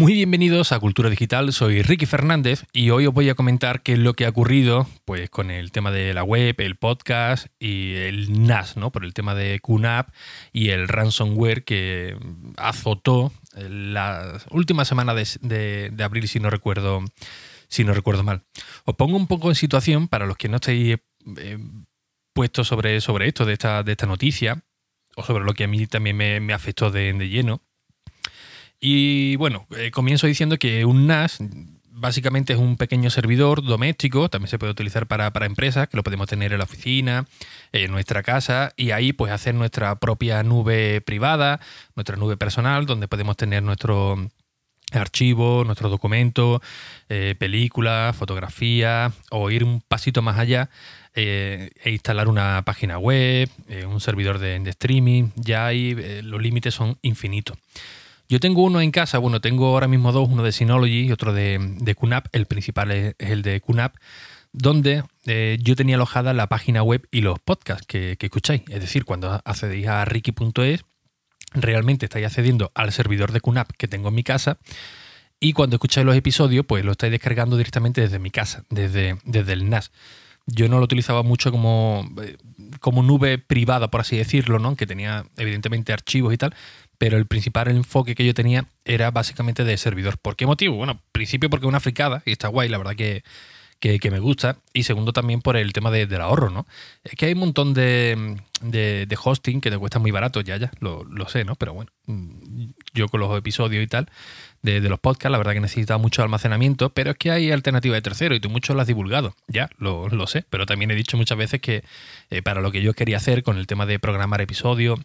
Muy bienvenidos a Cultura Digital, soy Ricky Fernández y hoy os voy a comentar qué es lo que ha ocurrido pues, con el tema de la web, el podcast y el NAS, ¿no? por el tema de QNAP y el ransomware que azotó la última semana de, abril, si no recuerdo si no recuerdo mal. Os pongo un poco en situación para los que no estéis eh, puestos sobre, sobre esto, de esta, de esta noticia, o sobre lo que a mí también me, afectó de lleno. Y bueno, eh, comienzo diciendo que un NAS básicamente es un pequeño servidor doméstico, también se puede utilizar para, empresas, que lo podemos tener en la oficina, en nuestra casa, y ahí pues hacer nuestra propia nube privada, nuestra nube personal, donde podemos tener nuestro archivo, nuestros documentos, eh, películas, fotografías, o ir un pasito más allá eh, e instalar una página web, un servidor de, de, streaming, ya ahí los límites son infinitos. Yo tengo uno en casa, bueno, tengo ahora mismo dos, uno de Synology y otro de, de QNAP, el principal es, el de QNAP, donde eh, yo tenía alojada la página web y los podcasts que, escucháis. Es decir, cuando accedéis a ricky.es, realmente estáis accediendo al servidor de QNAP que tengo en mi casa y cuando escucháis los episodios, pues lo estáis descargando directamente desde mi casa, desde, desde el NAS. Yo no lo utilizaba mucho como, eh, como nube privada, por así decirlo, ¿no? que tenía evidentemente archivos y tal, pero el principal enfoque que yo tenía era básicamente de servidor. ¿Por qué motivo? Bueno, principio porque es una fricada y está guay, la verdad que, me gusta. Y segundo también por el tema del ahorro, ¿no? Es que hay un montón de, hosting que te cuesta muy barato, ya, ya, lo, sé, ¿no? Pero bueno, mm, yo con los episodios y tal de, los podcasts, la verdad que necesita mucho almacenamiento, pero es que hay alternativa de tercero y tú mucho lo has divulgado, ya, lo, sé. Pero también he dicho muchas veces que eh, para lo que yo quería hacer con el tema de programar episodios,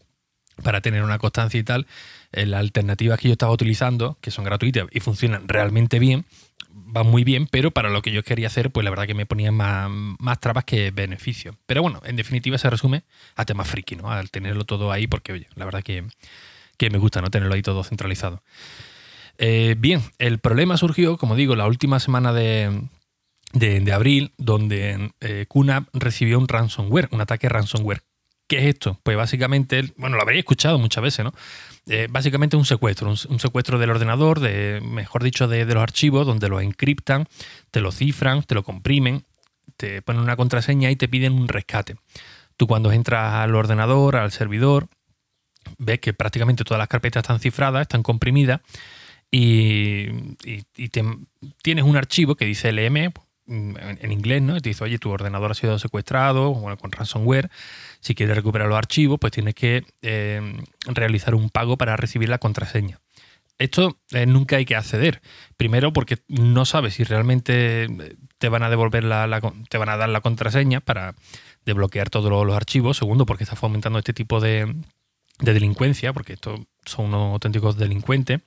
para tener una constancia y tal, eh, las alternativas que yo estaba utilizando, que son gratuitas y funcionan realmente bien, van muy bien, pero para lo que yo quería hacer, pues la verdad que me ponían más, más trabas que beneficios. Pero bueno, en definitiva se resume a temas friki, ¿no? Al tenerlo todo ahí, porque oye, la verdad que, me gusta no tenerlo ahí todo centralizado. Eh, bien, el problema surgió, como digo, la última semana de, de, abril, donde eh, recibió un ransomware, un ataque ransomware. ¿Qué es esto? Pues básicamente, bueno, lo habréis escuchado muchas veces, ¿no? Eh, básicamente un secuestro, un, secuestro del ordenador, de, mejor dicho, de, los archivos, donde lo encriptan, te lo cifran, te lo comprimen, te ponen una contraseña y te piden un rescate. Tú cuando entras al ordenador, al servidor, ves que prácticamente todas las carpetas están cifradas, están comprimidas y, tienes un archivo que dice LM, en inglés, ¿no? Te dice, oye, tu ordenador ha sido secuestrado, con ransomware. Si quieres recuperar los archivos, pues tienes que eh, realizar un pago para recibir la contraseña. Esto eh, nunca hay que acceder. Primero, porque no sabes si realmente eh, te van a devolver la, te van a dar la contraseña para desbloquear todos los, archivos. Segundo, porque está fomentando este tipo de, de delincuencia, porque estos son unos auténticos delincuentes.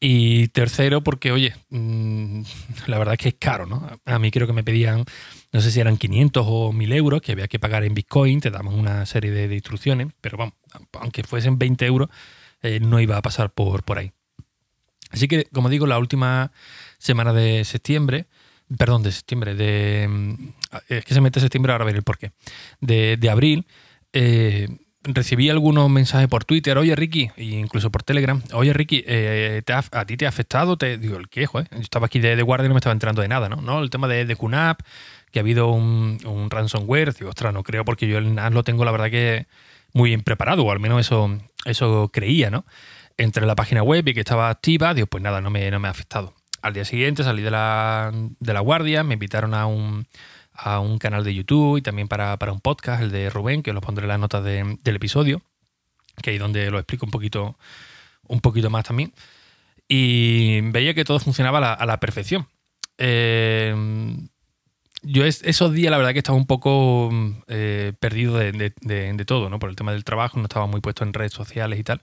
Y tercero, porque, oye, mm, la verdad es que es caro, ¿no? A mí creo que me pedían, no sé si eran 500 o 1000 euros, que había que pagar en Bitcoin, te damos una serie de, instrucciones, pero vamos, aunque fuesen 20 euros, eh, no iba a pasar por, por ahí. Así que, como digo, la última semana de septiembre, perdón, de septiembre, de... Mm, es que se mete septiembre, ahora veré el porqué. De, de abril, eh, recibí algunos mensajes por Twitter, oye Ricky, e incluso por Telegram, oye Ricky, eh, ¿a ti te ha afectado? Te digo, ¿el qué, Yo estaba aquí de, guardia y no me estaba enterando de nada, ¿no? ¿No? El tema de, de QNAP, que ha habido un, ransomware, digo, ostras, no creo porque yo el NAS lo tengo la verdad que muy bien preparado, o al menos eso, eso creía, ¿no? Entre la página web y que estaba activa, digo, pues nada, no me, no me ha afectado. Al día siguiente salí de la, de la guardia, me invitaron a un a un canal de YouTube y también para, un podcast, el de Rubén, que os lo pondré en las notas del episodio, que ahí donde lo explico un poquito, un poquito más también. Y veía que todo funcionaba a la, perfección. Eh, yo esos días la verdad que estaba un poco eh, perdido de, de, todo, ¿no? Por el tema del trabajo, no estaba muy puesto en redes sociales y tal.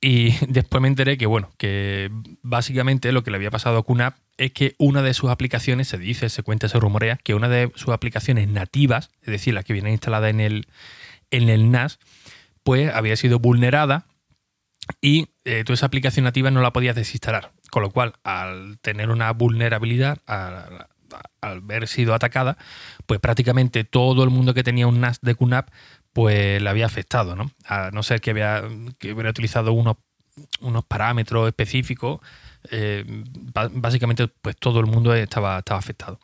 Y después me enteré que, bueno, que básicamente lo que le había pasado a QNAP es que una de sus aplicaciones, se dice, se cuenta, se rumorea, que una de sus aplicaciones nativas, es decir, la que viene instalada en el, en el NAS, pues había sido vulnerada y eh, toda esa aplicación nativa no la podías desinstalar. Con lo cual, al tener una vulnerabilidad, al, al haber sido atacada, pues prácticamente todo el mundo que tenía un NAS de QNAP pues le había afectado, ¿no? A no ser que, había, que hubiera utilizado unos, unos parámetros específicos básicamente, pues todo el mundo estaba, estaba afectado.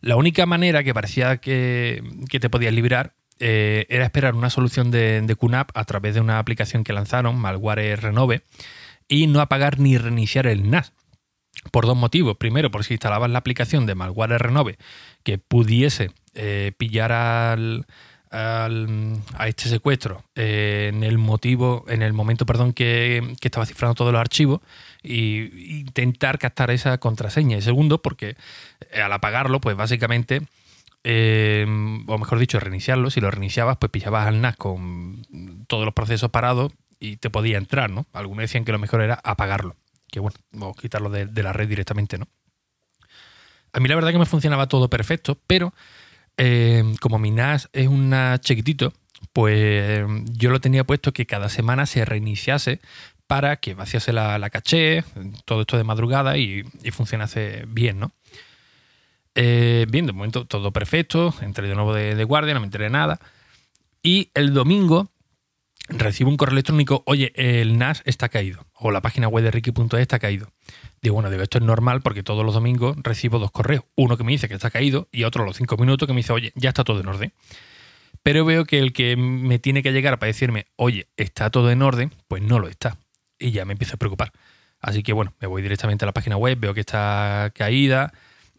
La única manera que parecía que, te podías librar era esperar una solución de, de QNAP a través de una aplicación que lanzaron, Malware Renove, y no apagar ni reiniciar el NAS. Por dos motivos. Primero, por si instalabas la aplicación de Malware Renove que pudiese eh, pillar al, a este secuestro eh, en el motivo, en el momento, perdón, que, estaba cifrando todos los archivos e intentar captar esa contraseña. Y segundo, porque eh, al apagarlo, pues básicamente, o mejor dicho, reiniciarlo, si lo reiniciabas, pues pillabas al NAS con todos los procesos parados y te podía entrar, ¿no? Algunos decían que lo mejor era apagarlo, que bueno, o quitarlo de, la red directamente, ¿no? A mí la verdad que me funcionaba todo perfecto, pero eh, como mi NAS es un NAS chiquitito, pues yo lo tenía puesto que cada semana se reiniciase para que vaciase la, caché, todo esto de madrugada y, funcionase bien, ¿no? Eh, bien, de momento todo perfecto, entré de nuevo de, de guardia, no me enteré de nada. Y el domingo recibo un correo electrónico, oye, el NAS está caído, o la página web de Ricky.es está caído. Digo, bueno, digo, esto es normal porque todos los domingos recibo dos correos. Uno que me dice que está caído y otro a los cinco minutos que me dice, oye, ya está todo en orden. Pero veo que el que me tiene que llegar para decirme, oye, está todo en orden, pues no lo está. Y ya me empiezo a preocupar. Así que bueno, me voy directamente a la página web, veo que está caída,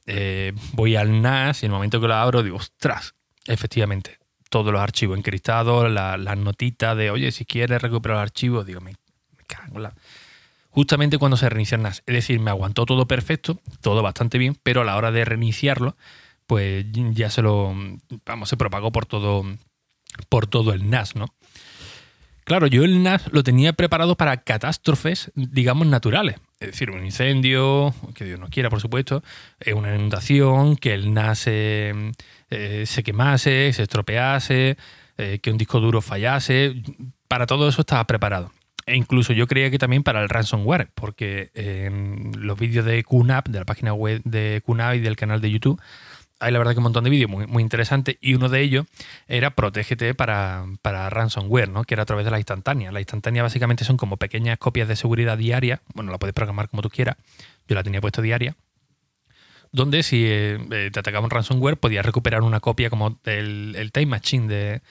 eh, voy al NAS y en el momento que lo abro digo, ostras, efectivamente, todos los archivos encriptados, las notitas de, oye, si quieres recuperar el archivo, digo, me, cago en la... Justamente cuando se reinicia el NAS. Es decir, me aguantó todo perfecto, todo bastante bien, pero a la hora de reiniciarlo, pues ya se lo, vamos, se propagó por todo, por todo el NAS, ¿no? Claro, yo el NAS lo tenía preparado para catástrofes, digamos, naturales. Es decir, un incendio, que Dios no quiera, por supuesto, eh, una inundación, que el NAS se, eh, se quemase, se estropease, eh, que un disco duro fallase. Para todo eso estaba preparado. E incluso yo creía que también para el ransomware, porque los vídeos de QNAP, de la página web de QNAP y del canal de YouTube, hay la verdad que un montón de vídeos muy, muy interesantes y uno de ellos era Protégete para, para ransomware, ¿no? que era a través de la instantánea. La instantánea básicamente son como pequeñas copias de seguridad diaria, bueno, la puedes programar como tú quieras, yo la tenía puesto diaria, donde si eh, eh, te atacaba un ransomware podías recuperar una copia como el Time Machine de,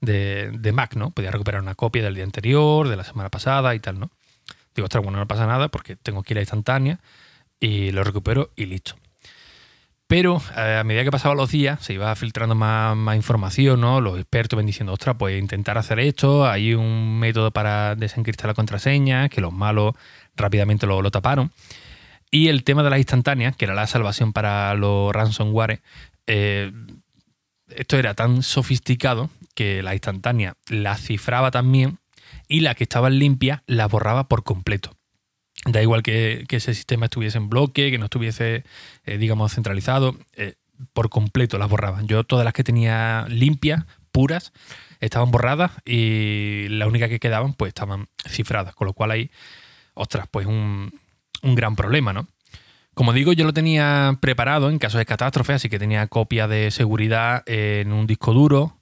de, Mac, ¿no? Podías recuperar una copia del día anterior, de la semana pasada y tal, ¿no? Digo, ostras, bueno, no pasa nada porque tengo que ir a instantánea y lo recupero y listo. Pero eh, a medida que pasaban los días, se iba filtrando más, información, ¿no? Los expertos ven diciendo, ostras, pues intentar hacer esto, hay un método para desencriptar la contraseña, que los malos rápidamente lo, taparon. Y el tema de las instantáneas, que era la salvación para los ransomware, eh, esto era tan sofisticado que la instantánea la cifraba también y la que estaba limpia la borraba por completo. Da igual que, ese sistema estuviese en bloque, que no estuviese, eh, digamos, centralizado, eh, por completo las borraban. Yo todas las que tenía limpias, puras, estaban borradas y la única que quedaban pues estaban cifradas, con lo cual ahí, ostras, pues un, un gran problema, ¿no? Como digo, yo lo tenía preparado en caso de catástrofe, así que tenía copia de seguridad en un disco duro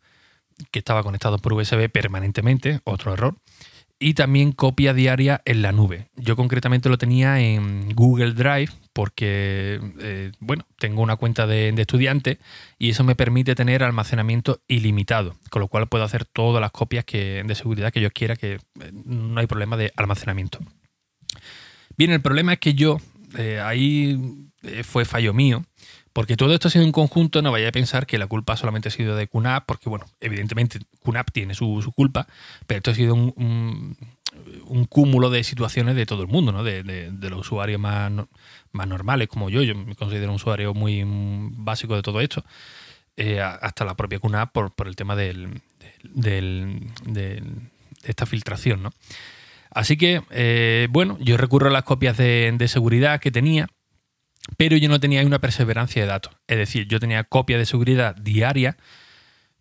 que estaba conectado por USB permanentemente, otro error, y también copia diaria en la nube. Yo concretamente lo tenía en Google Drive porque, eh, bueno, tengo una cuenta de, estudiante y eso me permite tener almacenamiento ilimitado, con lo cual puedo hacer todas las copias que, de seguridad que yo quiera, que eh, no hay problema de almacenamiento. Bien, el problema es que yo, eh, ahí fue fallo mío, porque todo esto ha sido un conjunto, no vaya a pensar que la culpa solamente ha sido de QNAP, porque bueno, evidentemente QNAP tiene su, culpa, pero esto ha sido un, cúmulo de situaciones de todo el mundo, ¿no? de, los usuarios más, más normales como yo, yo me considero un usuario muy básico de todo esto, eh, hasta la propia QNAP por, por el tema del, de esta filtración. ¿no? Así que, eh, bueno, yo recurro a las copias de, seguridad que tenía, pero yo no tenía una perseverancia de datos. Es decir, yo tenía copia de seguridad diaria,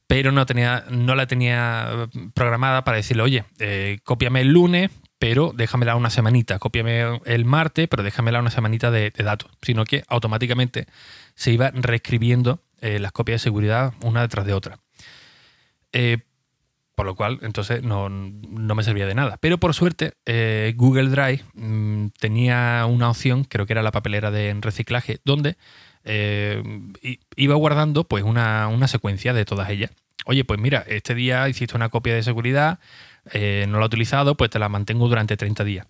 pero no, tenía, no la tenía programada para decirle, oye, eh, cópiame el lunes, pero déjamela una semanita, cópiame el martes, pero déjamela una semanita de, datos, sino que automáticamente se iba reescribiendo eh, las copias de seguridad una detrás de otra. Por lo cual, entonces no, me servía de nada. Pero por suerte, eh, Google Drive mm, tenía una opción, creo que era la papelera de reciclaje, donde eh, iba guardando pues una, secuencia de todas ellas. Oye, pues mira, este día hiciste una copia de seguridad, eh, no la he utilizado, pues te la mantengo durante 30 días.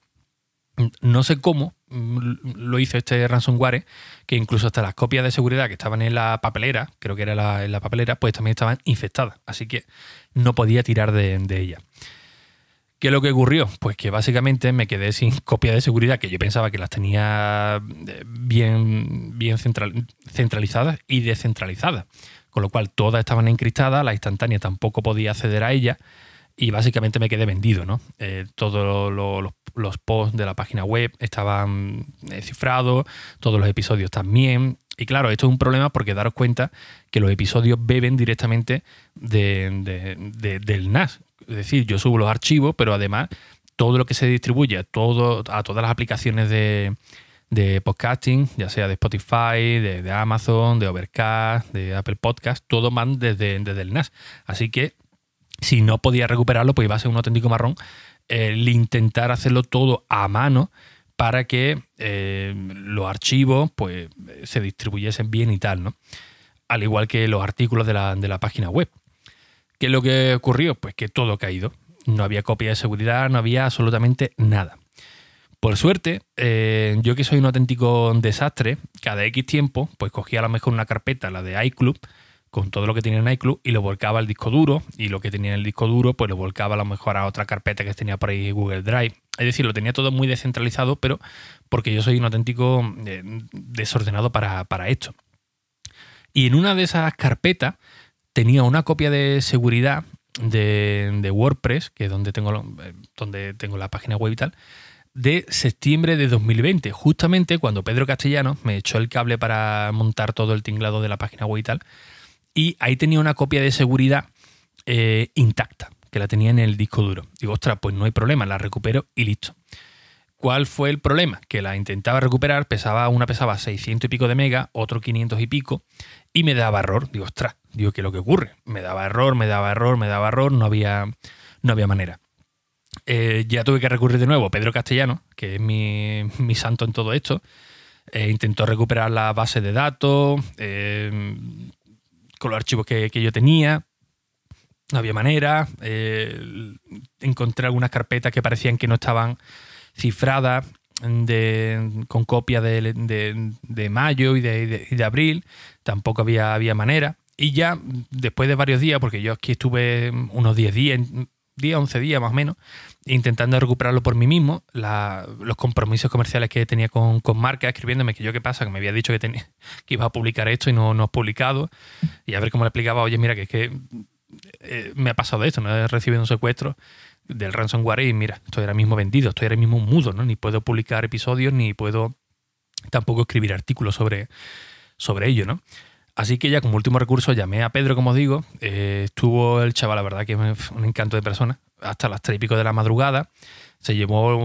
No sé cómo mm, lo hizo este ransomware, que incluso hasta las copias de seguridad que estaban en la papelera, creo que era en la papelera, pues también estaban infectadas. Así que no podía tirar de, ella. ¿Qué es lo que ocurrió? Pues que básicamente me quedé sin copia de seguridad, que yo pensaba que las tenía eh, bien, bien centralizadas y descentralizadas. Con lo cual todas estaban encriptadas, la instantánea tampoco podía acceder a ella y básicamente me quedé vendido, ¿no? Eh, todos los, posts de la página web estaban eh, cifrados, todos los episodios también. Y claro, esto es un problema porque daros cuenta que los episodios beben directamente del NAS. Es decir, yo subo los archivos, pero además todo lo que se distribuye todo, a todas las aplicaciones de, podcasting, ya sea de Spotify, de, Amazon, de Overcast, de Apple Podcast, todo van desde, desde el NAS. Así que si no podía recuperarlo, pues iba a ser un auténtico marrón el intentar hacerlo todo a mano para que eh, los archivos pues, se distribuyesen bien y tal, ¿no? Al igual que los artículos de la, página web. ¿Qué es lo que ocurrió? Pues que todo ha caído. No había copia de seguridad, no había absolutamente nada. Por suerte, eh, yo que soy un auténtico desastre, cada X tiempo, pues cogía a lo mejor una carpeta, la de iClub, con todo lo que tenía en iClub y lo volcaba al disco duro y lo que tenía en el disco duro pues lo volcaba a lo mejor a otra carpeta que tenía por ahí Google Drive. Es decir, lo tenía todo muy descentralizado, pero porque yo soy un auténtico eh, desordenado para, esto. Y en una de esas carpetas tenía una copia de seguridad de, WordPress, que es donde tengo, eh, donde tengo la página web y tal, de septiembre de 2020, justamente cuando Pedro Castellano me echó el cable para montar todo el tinglado de la página web y tal y ahí tenía una copia de seguridad eh, intacta, que la tenía en el disco duro. Digo, ostras, pues no hay problema, la recupero y listo. ¿Cuál fue el problema? Que la intentaba recuperar, pesaba, una pesaba 600 y pico de mega, otro 500 y pico, y me daba error. Digo, ostras, digo, ¿qué es lo que ocurre? Me daba error, me daba error, me daba error, no había, no había manera. Eh, ya tuve que recurrir de nuevo Pedro Castellano, que es mi, santo en todo esto. Eh, intentó recuperar la base de datos, con los archivos que, yo tenía. No había manera. Eh, encontré algunas carpetas que parecían que no estaban cifradas con copia de, mayo y de, abril. Tampoco había, había manera. Y ya después de varios días, porque yo aquí estuve unos 10 días, 10, 11 días más o menos, intentando recuperarlo por mí mismo, los compromisos comerciales que tenía con, con marcas, escribiéndome que yo qué pasa, que me había dicho que, tenía, que iba a publicar esto y no, no he publicado, y a ver cómo le explicaba, oye, mira, que es que eh, me ha pasado esto, no he recibido un secuestro del ransomware y mira, estoy ahora mismo vendido, estoy ahora mismo mudo, ¿no? Ni puedo publicar episodios, ni puedo tampoco escribir artículos sobre, sobre ello, ¿no? Así que ya como último recurso llamé a Pedro, como digo. Eh, estuvo el chaval, la verdad que es un encanto de persona, hasta las tres y pico de la madrugada. Se llevó,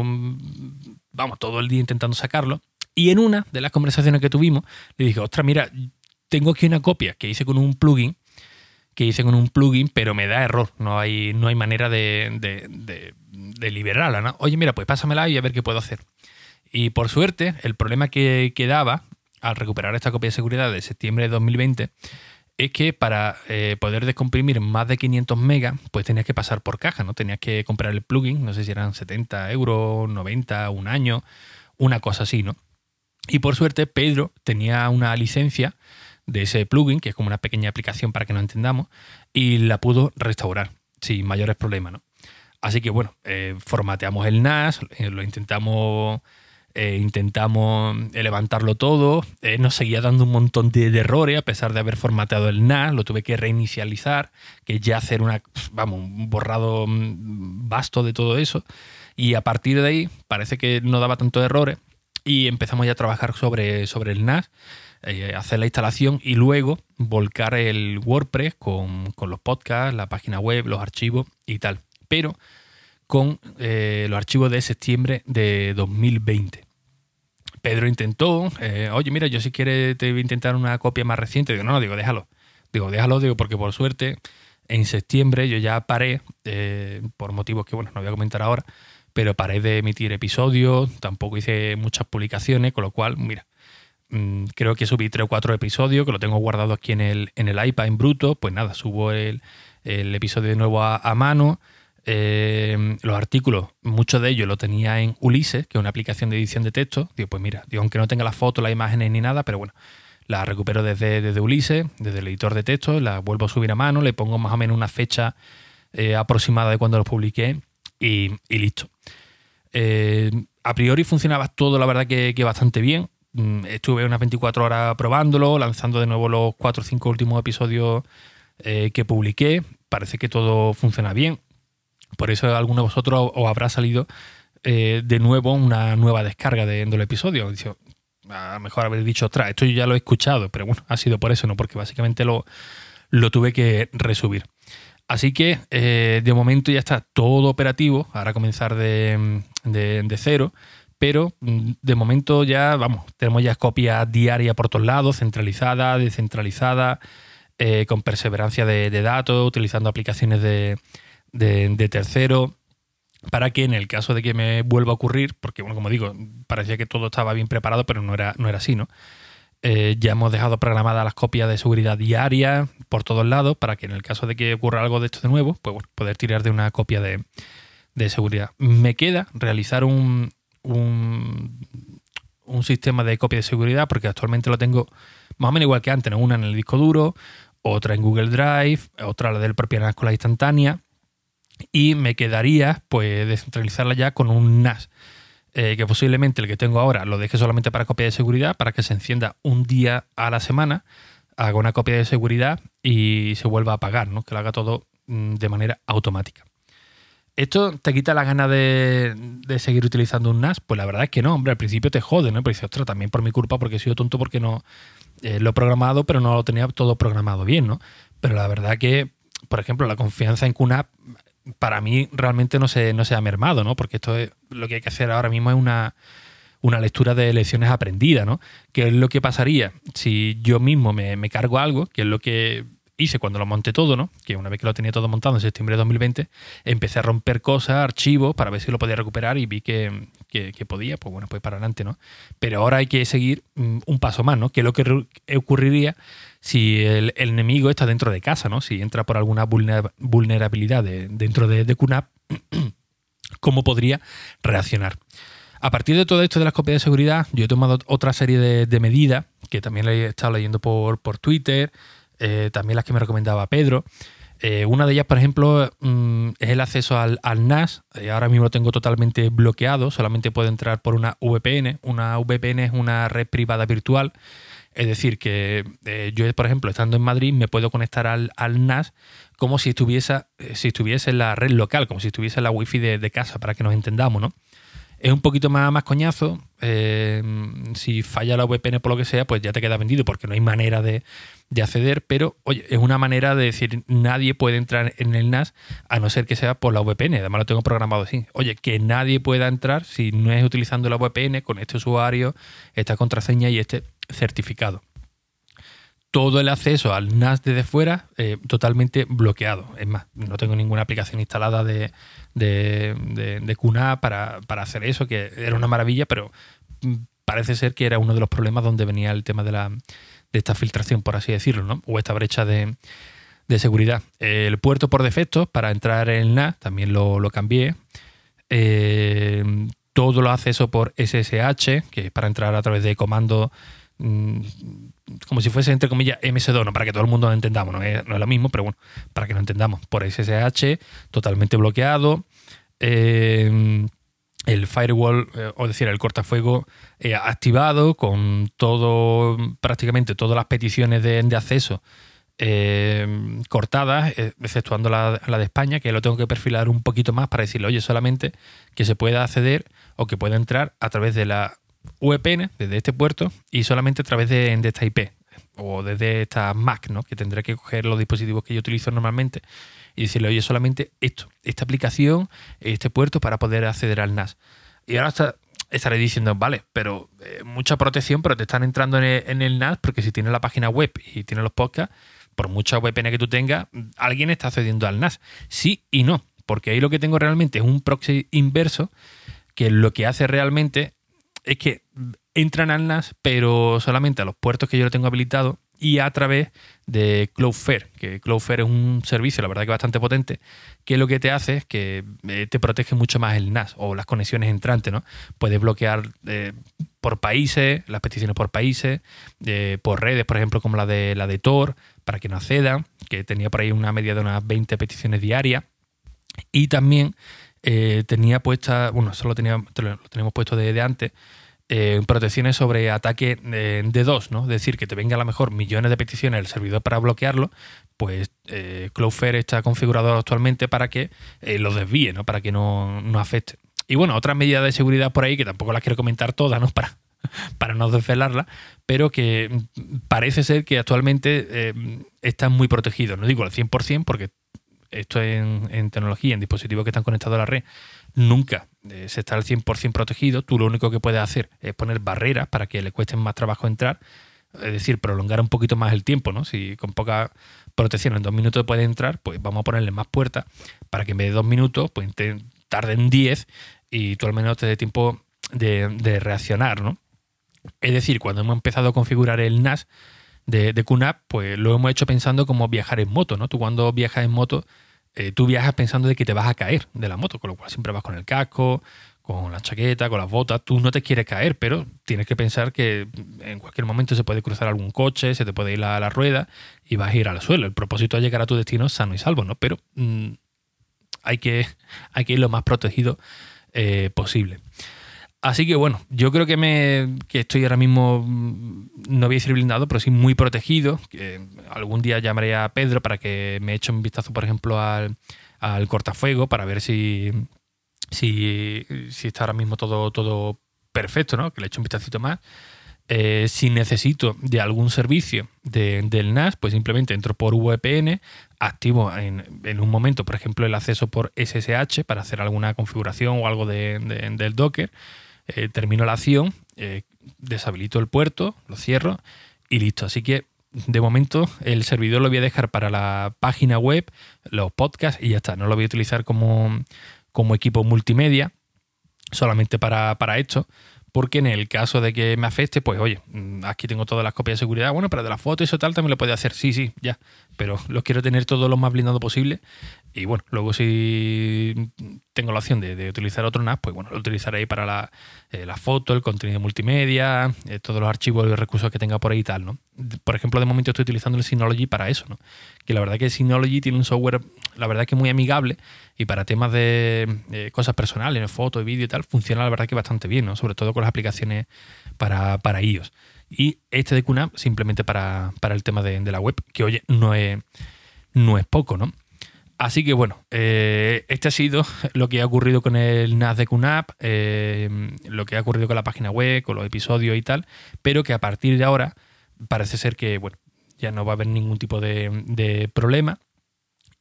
vamos, todo el día intentando sacarlo. Y en una de las conversaciones que tuvimos, le dije, ostras, mira, tengo aquí una copia que hice con un plugin, que hice con un plugin, pero me da error. No hay, no hay manera de, liberarla. ¿no? Oye, mira, pues pásamela y a ver qué puedo hacer. Y por suerte, el problema que, que daba al recuperar esta copia de seguridad de septiembre de 2020 es que para eh, poder descomprimir más de 500 megas, pues tenías que pasar por caja, ¿no? Tenías que comprar el plugin, no sé si eran 70 euros, 90, un año, una cosa así, ¿no? Y por suerte, Pedro tenía una licencia de ese plugin, que es como una pequeña aplicación para que nos entendamos, y la pudo restaurar sin mayores problemas, ¿no? Así que bueno, eh, formateamos el NAS, eh, lo intentamos eh, intentamos eh, levantarlo todo, eh, nos seguía dando un montón de, errores a pesar de haber formateado el NAS, lo tuve que reinicializar, que ya hacer un borrado mm, vasto de todo eso. Y a partir de ahí parece que no daba tantos errores y empezamos ya a trabajar sobre, sobre el NAS, hacer la instalación y luego volcar el WordPress con, con los podcasts, la página web, los archivos y tal. Pero con eh, los archivos de septiembre de 2020. Pedro intentó, eh, oye, mira, yo si quieres te voy a intentar una copia más reciente. Digo, no, no, digo, déjalo. Digo, déjalo, digo, porque por suerte en septiembre yo ya paré, eh, por motivos que bueno, no voy a comentar ahora, pero paré de emitir episodios, tampoco hice muchas publicaciones, con lo cual, mira, mm, creo que subí tres o cuatro episodios, que lo tengo guardado aquí en el, en el iPad en bruto, pues nada, subo el, episodio de nuevo a, mano. Eh, los artículos, muchos de ellos lo tenía en Ulises, que es una aplicación de edición de texto. Digo, pues mira, digo, aunque no tenga las fotos, las imágenes ni nada, pero bueno, la recupero desde, desde Ulises, desde el editor de texto, la vuelvo a subir a mano, le pongo más o menos una fecha eh, aproximada de cuando los publiqué y, listo. Eh, a priori funcionaba todo, la verdad, que, bastante bien. Mm, estuve unas 24 horas probándolo, lanzando de nuevo los 4 o 5 últimos episodios que publiqué. Parece que todo funciona bien. Por eso alguno de vosotros os habrá salido de nuevo una nueva descarga de, los episodios a lo mejor haber dicho, ostras, esto yo ya lo he escuchado, pero bueno, ha sido por eso, ¿no? Porque básicamente lo, lo tuve que resubir. Así que eh, de momento ya está todo operativo, ahora comenzar de, cero, pero mm, de momento ya, vamos, tenemos ya copias diarias por todos lados, centralizada, descentralizada, eh, con perseverancia de, datos, utilizando aplicaciones de, de tercero para que en el caso de que me vuelva a ocurrir, porque bueno, como digo, parecía que todo estaba bien preparado, pero no era, no era así, ¿no? Eh, ya hemos dejado programadas las copias de seguridad diaria por todos lados para que en el caso de que ocurra algo de esto de nuevo, pues poder tirar de una copia de, seguridad. Me queda realizar un, un, sistema de copia de seguridad porque actualmente lo tengo más o menos igual que antes, una en el disco duro, otra en Google Drive, otra la del propio con la instantánea y me quedaría pues descentralizarla ya con un NAS. Eh, que posiblemente el que tengo ahora lo deje solamente para copia de seguridad, para que se encienda un día a la semana, haga una copia de seguridad y se vuelva a apagar, ¿no? que lo haga todo mm, de manera automática. ¿Esto te quita la gana de, seguir utilizando un NAS? Pues la verdad es que no, hombre, al principio te jode, ¿no? Pero dices, ostras, también por mi culpa porque he sido tonto porque no eh, lo he programado, pero no lo tenía todo programado bien, ¿no? Pero la verdad que, por ejemplo, la confianza en QNAP para mí realmente no se, no se ha mermado, ¿no? Porque esto es, lo que hay que hacer ahora mismo es una, lectura de lecciones aprendidas, ¿no? ¿Qué es lo que pasaría si yo mismo me, me, cargo algo, que es lo que hice cuando lo monté todo, ¿no? Que una vez que lo tenía todo montado en septiembre de 2020, empecé a romper cosas, archivos, para ver si lo podía recuperar y vi que, podía, pues bueno, pues para adelante, ¿no? Pero ahora hay que seguir mm, un paso más, ¿no? Que es lo que ocurriría si el, enemigo está dentro de casa, ¿no? Si entra por alguna vulnerabilidad dentro de, de QNAP, ¿cómo podría reaccionar? A partir de todo esto de las copias de seguridad, yo he tomado otra serie de, medidas que también he estado leyendo por, por Twitter, eh, también las que me recomendaba Pedro. Eh, una de ellas, por ejemplo, mm, es el acceso al, NAS. Eh, ahora mismo lo tengo totalmente bloqueado, solamente puedo entrar por una VPN. Una VPN es una red privada virtual es decir, que eh, yo, por ejemplo, estando en Madrid, me puedo conectar al, NAS como si estuviese, eh, si estuviese en la red local, como si estuviese en la wifi de, de casa, para que nos entendamos, ¿no? Es un poquito más, más coñazo. Eh, si falla la VPN por lo que sea, pues ya te queda vendido porque no hay manera de, acceder. Pero, oye, es una manera de decir, nadie puede entrar en el NAS a no ser que sea por la VPN. Además lo tengo programado así. Oye, que nadie pueda entrar si no es utilizando la VPN con este usuario, esta contraseña y este certificado todo el acceso al NAS desde fuera eh, totalmente bloqueado. Es más, no tengo ninguna aplicación instalada de, de, de, QNAP para, hacer eso, que era una maravilla, pero mm, parece ser que era uno de los problemas donde venía el tema de, la, de esta filtración, por así decirlo, ¿no? o esta brecha de, seguridad. El puerto por defecto para entrar en el NAS también lo, cambié. Eh, todo lo acceso por SSH, que es para entrar a través de comando mm, como si fuese entre comillas MS2, no para que todo el mundo lo entendamos, no es, lo mismo, pero bueno, para que lo entendamos. Por SSH, totalmente bloqueado. Eh, el firewall, eh, o decir, el cortafuego eh, activado con todo, prácticamente todas las peticiones de, acceso cortadas, exceptuando la, la, de España, que lo tengo que perfilar un poquito más para decirle, oye, solamente que se pueda acceder o que pueda entrar a través de la VPN desde este puerto y solamente a través de, esta IP o desde esta Mac, ¿no? que tendré que coger los dispositivos que yo utilizo normalmente y decirle, oye, solamente esto, esta aplicación, este puerto para poder acceder al NAS. Y ahora estaré diciendo, vale, pero eh, mucha protección, pero te están entrando en el, NAS porque si tienes la página web y tienes los podcasts, por mucha VPN que tú tengas, alguien está accediendo al NAS. Sí y no, porque ahí lo que tengo realmente es un proxy inverso que lo que hace realmente es que entran al NAS, pero solamente a los puertos que yo lo tengo habilitado y a través de Cloudflare, que Cloudflare es un servicio, la verdad que bastante potente, que lo que te hace es que eh, te protege mucho más el NAS o las conexiones entrantes, ¿no? Puedes bloquear eh, por países, las peticiones por países, eh, por redes, por ejemplo, como la de la de Tor, para que no accedan, que tenía por ahí una media de unas 20 peticiones diarias. Y también tenía puesta, bueno, eso lo, tenía, lo teníamos puesto desde antes, eh, protecciones sobre ataque de, dos, ¿no? Es decir, que te venga a lo mejor millones de peticiones al servidor para bloquearlo, pues eh, Cloudflare está configurado actualmente para que eh, lo desvíe, ¿no? Para que no, afecte. Y bueno, otras medidas de seguridad por ahí, que tampoco las quiero comentar todas, ¿no? Para, para no desvelarlas, pero que parece ser que actualmente eh, están muy protegidos. No digo al 100% porque esto en, tecnología, en dispositivos que están conectados a la red, nunca eh, se está al 100% protegido. Tú lo único que puedes hacer es poner barreras para que le cueste más trabajo entrar. Es decir, prolongar un poquito más el tiempo, ¿no? Si con poca protección en dos minutos puede entrar, pues vamos a ponerle más puertas para que en vez de dos minutos, pues tarden 10 y tú al menos te dé tiempo de, reaccionar, ¿no? Es decir, cuando hemos empezado a configurar el NAS de, de QNAP, pues lo hemos hecho pensando como viajar en moto, ¿no? Tú cuando viajas en moto eh, tú viajas pensando de que te vas a caer de la moto, con lo cual siempre vas con el casco, con la chaqueta, con las botas, tú no te quieres caer, pero tienes que pensar que en cualquier momento se puede cruzar algún coche, se te puede ir a la rueda y vas a ir al suelo. El propósito es llegar a tu destino sano y salvo, ¿no? Pero mm, hay, que, hay que ir lo más protegido eh, posible. Así que bueno, yo creo que me que estoy ahora mismo, mm, no voy a decir blindado, pero sí muy protegido. Que algún día llamaré a Pedro para que me eche un vistazo, por ejemplo, al, cortafuego para ver si, si, si, está ahora mismo todo, todo perfecto, ¿no? Que le eche un vistacito más. Eh, si necesito de algún servicio del NAS, pues simplemente entro por VPN, activo en, en, un momento, por ejemplo, el acceso por SSH para hacer alguna configuración o algo de, del Docker eh, termino la acción, eh, deshabilito el puerto, lo cierro y listo. Así que de momento el servidor lo voy a dejar para la página web, los podcasts y ya está. No lo voy a utilizar como, como equipo multimedia, solamente para, para esto porque en el caso de que me afecte, pues oye, mm, aquí tengo todas las copias de seguridad, bueno, pero de las fotos y eso tal también lo puede hacer, sí, sí, ya, pero los quiero tener todo lo más blindado posible y bueno, luego si tengo la opción de, utilizar otro NAS, pues bueno, lo utilizaré para la, eh, la foto, el contenido multimedia, eh, todos los archivos y recursos que tenga por ahí y tal, ¿no? Por ejemplo, de momento estoy utilizando el Synology para eso, ¿no? Que la verdad que Synology tiene un software, la verdad que muy amigable y para temas de cosas personales, fotos, vídeo y tal, funciona la verdad que bastante bien, ¿no? Sobre todo con las aplicaciones para, para iOS. Y este de QNAP simplemente para, el tema de, la web, que oye, no es, no es poco, ¿no? Así que bueno, eh, este ha sido lo que ha ocurrido con el NAS de QNAP, eh, lo que ha ocurrido con la página web, con los episodios y tal, pero que a partir de ahora parece ser que bueno, ya no va a haber ningún tipo de, de problema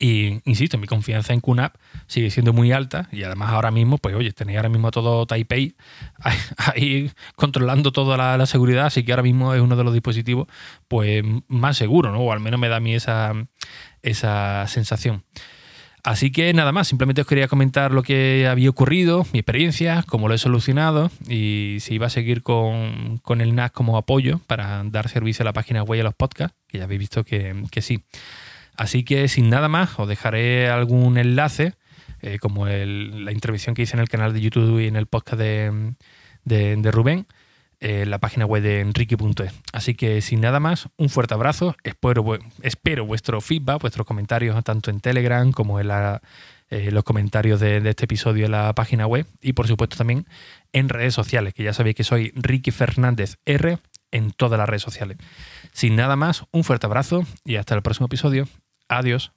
y insisto, mi confianza en QNAP sigue siendo muy alta y además ahora mismo, pues oye, tenéis ahora mismo todo Taipei ahí, controlando toda la, seguridad, así que ahora mismo es uno de los dispositivos pues más seguros, ¿no? O al menos me da a mí esa, esa sensación. Así que nada más, simplemente os quería comentar lo que había ocurrido, mi experiencia, cómo lo he solucionado y si iba a seguir con, con el NAS como apoyo para dar servicio a la página web y a los podcasts, que ya habéis visto que, que sí. Así que sin nada más, os dejaré algún enlace, eh, como la intervención que hice en el canal de YouTube y en el podcast de, Rubén, en la página web de enrique.es. Así que sin nada más, un fuerte abrazo. Espero, espero vuestro feedback, vuestros comentarios, tanto en Telegram como en eh, los comentarios de, este episodio en la página web y por supuesto también en redes sociales, que ya sabéis que soy Ricky Fernández R en todas las redes sociales. Sin nada más, un fuerte abrazo y hasta el próximo episodio. Adiós.